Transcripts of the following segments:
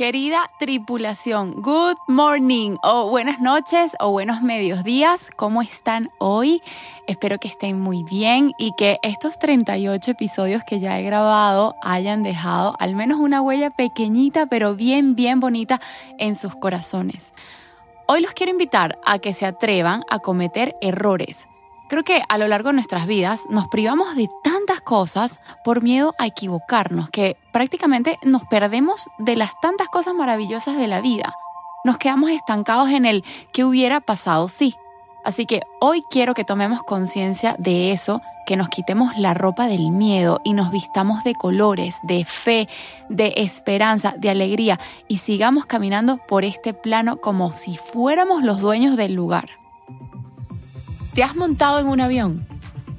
Querida tripulación, good morning o buenas noches o buenos medios días. ¿Cómo están hoy? Espero que estén muy bien y que estos 38 episodios que ya he grabado hayan dejado al menos una huella pequeñita pero bien, bien bonita en sus corazones. Hoy los quiero invitar a que se atrevan a cometer errores Creo que a lo largo de nuestras vidas nos privamos de tantas cosas por miedo a equivocarnos, que prácticamente nos perdemos de las tantas cosas maravillosas de la vida. Nos quedamos estancados en el que hubiera pasado sí. Así que hoy quiero que tomemos conciencia de eso, que nos quitemos la ropa del miedo y nos vistamos de colores, de fe, de esperanza, de alegría y sigamos caminando por este plano como si fuéramos los dueños del lugar. ¿Te has montado en un avión?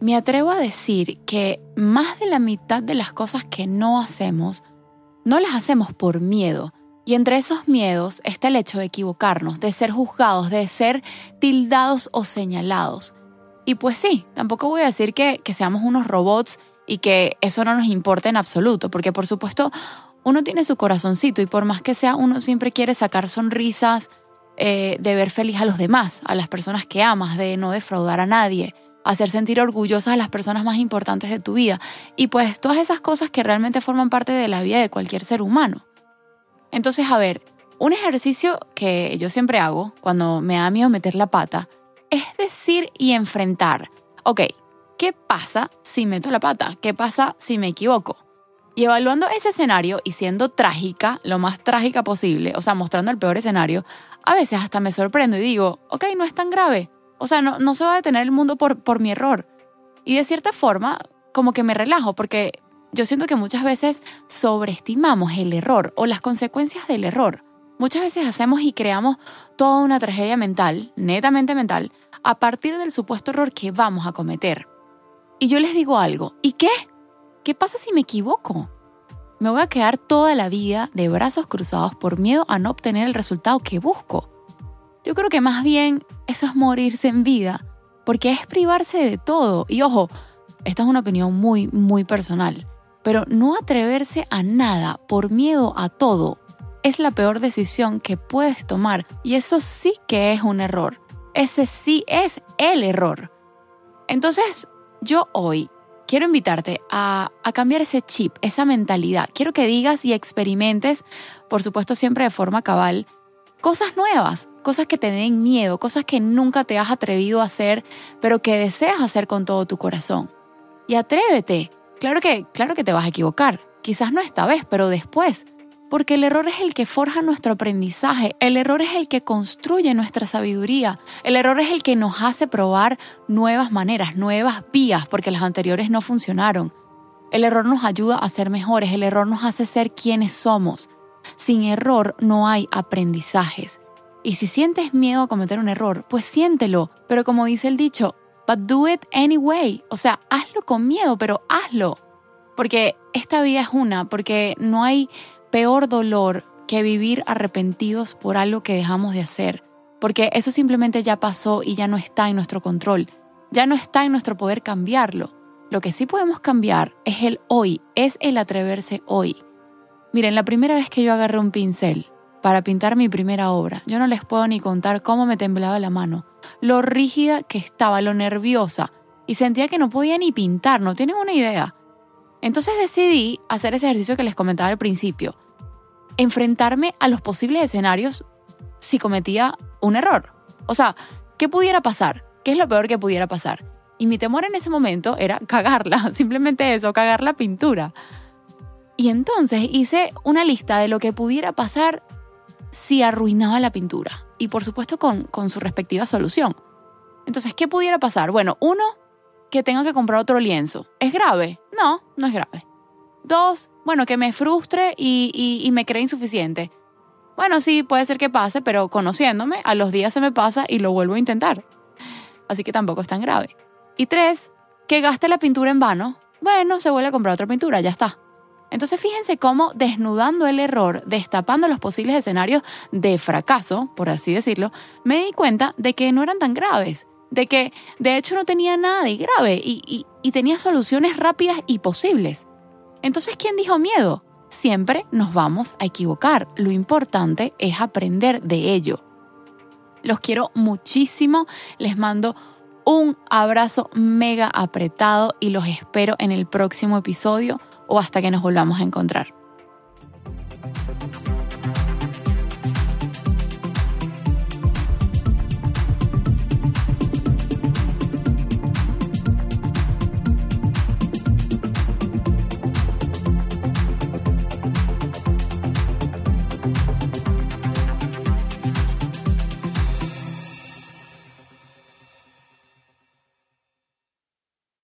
Me atrevo a decir que más de la mitad de las cosas que no hacemos, no las hacemos por miedo. Y entre esos miedos está el hecho de equivocarnos, de ser juzgados, de ser tildados o señalados. Y pues sí, tampoco voy a decir que, seamos unos robots y que eso no nos importe en absoluto, porque por supuesto uno tiene su corazoncito y por más que sea, uno siempre quiere sacar sonrisas, eh, de ver feliz a los demás, a las personas que amas, de no defraudar a nadie hacer sentir orgullosas a las personas más importantes de tu vida y pues todas esas cosas que realmente forman parte de la vida de cualquier ser humano. Entonces, a ver, un ejercicio que yo siempre hago cuando me da miedo meter la pata es decir y enfrentar, ok, ¿qué pasa si meto la pata? ¿Qué pasa si me equivoco? Y evaluando ese escenario y siendo trágica, lo más trágica posible, o sea, mostrando el peor escenario, a veces hasta me sorprendo y digo, ok, no es tan grave, o sea, no, se va a detener el mundo por, por mi error. Y de cierta forma, como que me relajo, porque yo siento que muchas veces sobreestimamos el error o las consecuencias del error. Muchas veces hacemos y creamos toda una tragedia mental, netamente mental, a partir del supuesto error que vamos a cometer. Y yo les digo algo, ¿y qué? ¿Qué pasa si me equivoco? Me voy a quedar toda la vida de brazos cruzados por miedo a no obtener el resultado que busco. Yo creo que más bien eso es morirse en vida, porque es privarse de todo. Y ojo, esta es una opinión muy, muy personal, pero no atreverse a nada por miedo a todo es la peor decisión que puedes tomar. Y eso sí que es un error. Ese sí es el error. Entonces, yo hoy quiero invitarte a, a, cambiar ese chip, esa mentalidad. Quiero que digas y experimentes, por supuesto siempre de forma cabal, cosas nuevas, cosas que te den miedo, cosas que nunca te has atrevido a hacer, pero que deseas hacer con todo tu corazón. Y atrévete. Claro que, claro que te vas a equivocar. Quizás no esta vez, pero después. Porque el error es el que forja nuestro aprendizaje, el error es el que construye nuestra sabiduría, el error es el que nos hace probar nuevas maneras, nuevas vías, porque las anteriores no funcionaron. El error nos ayuda a ser mejores, el error nos hace ser quienes somos. Sin error no hay aprendizajes. Y si sientes miedo a cometer un error, pues siéntelo. Pero como dice el dicho, but do it anyway. O sea, hazlo con miedo, pero hazlo. Porque esta vida es una, porque no hay peor dolor que vivir arrepentidos por algo que dejamos de hacer. Porque eso simplemente ya pasó y ya no está en nuestro control. Ya no está en nuestro poder cambiarlo. Lo que sí podemos cambiar es el hoy, es el atreverse hoy. Miren, la primera vez que yo agarré un pincel para pintar mi primera obra, yo no les puedo ni contar cómo me temblaba la mano, lo rígida que estaba, lo nerviosa, y sentía que no podía ni pintar, no tienen una idea. Entonces decidí hacer ese ejercicio que les comentaba al principio, enfrentarme a los posibles escenarios si cometía un error. O sea, ¿qué pudiera pasar? ¿Qué es lo peor que pudiera pasar? Y mi temor en ese momento era cagarla, simplemente eso, cagar la pintura. Y entonces hice una lista de lo que pudiera pasar si arruinaba la pintura. Y por supuesto con, con su respectiva solución. Entonces, ¿qué pudiera pasar? Bueno, uno, que tenga que comprar otro lienzo. ¿Es grave? No, no es grave. Dos, bueno, que me frustre y, y, me cree insuficiente. Bueno, sí, puede ser que pase, pero conociéndome, a los días se me pasa y lo vuelvo a intentar. Así que tampoco es tan grave. Y tres, que gaste la pintura en vano. Bueno, se vuelve a comprar otra pintura, ya está. Entonces fíjense cómo desnudando el error, destapando los posibles escenarios de fracaso, por así decirlo, me di cuenta de que no eran tan graves, de que de hecho no tenía nada de grave y, tenía soluciones rápidas y posibles. Entonces, ¿quién dijo miedo? Siempre nos vamos a equivocar. Lo importante es aprender de ello. Los quiero muchísimo. Les mando un abrazo mega apretado y los espero en el próximo episodio o hasta que nos volvamos a encontrar.